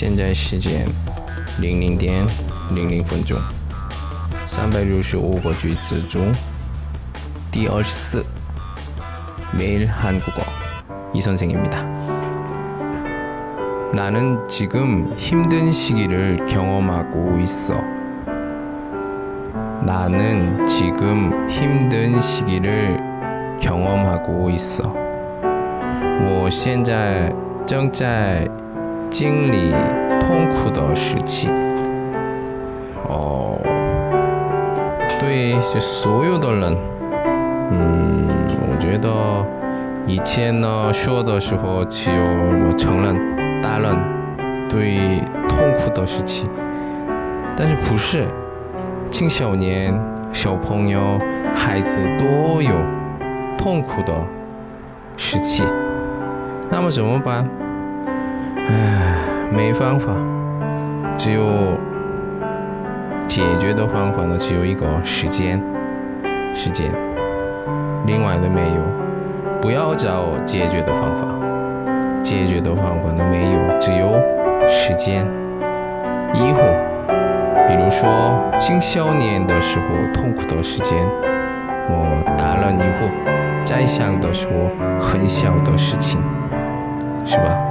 现在时间零零点零零分钟，三百六十五个句子中第二十四매일한국어이선생입니다 나는 지금 힘든 시기를 경험하고 있어. 나는 지금 힘든 시기를 경험하고 있어. 我现在正在 经历痛苦的时期。哦，对，就所有的人，嗯，我觉得以前呢说的时候只有我承认。大人对痛苦的时期，但是不是青少年、小朋友、孩子都有痛苦的时期，那么怎么办？唉，没方法，只有解决的方法呢，只有一个时间，时间，另外的没有，不要找解决的方法。解决的方法都没有，只有时间。以后，比如说青少年的时候痛苦的时间，我大了以后再想的时候很小的事情，是吧？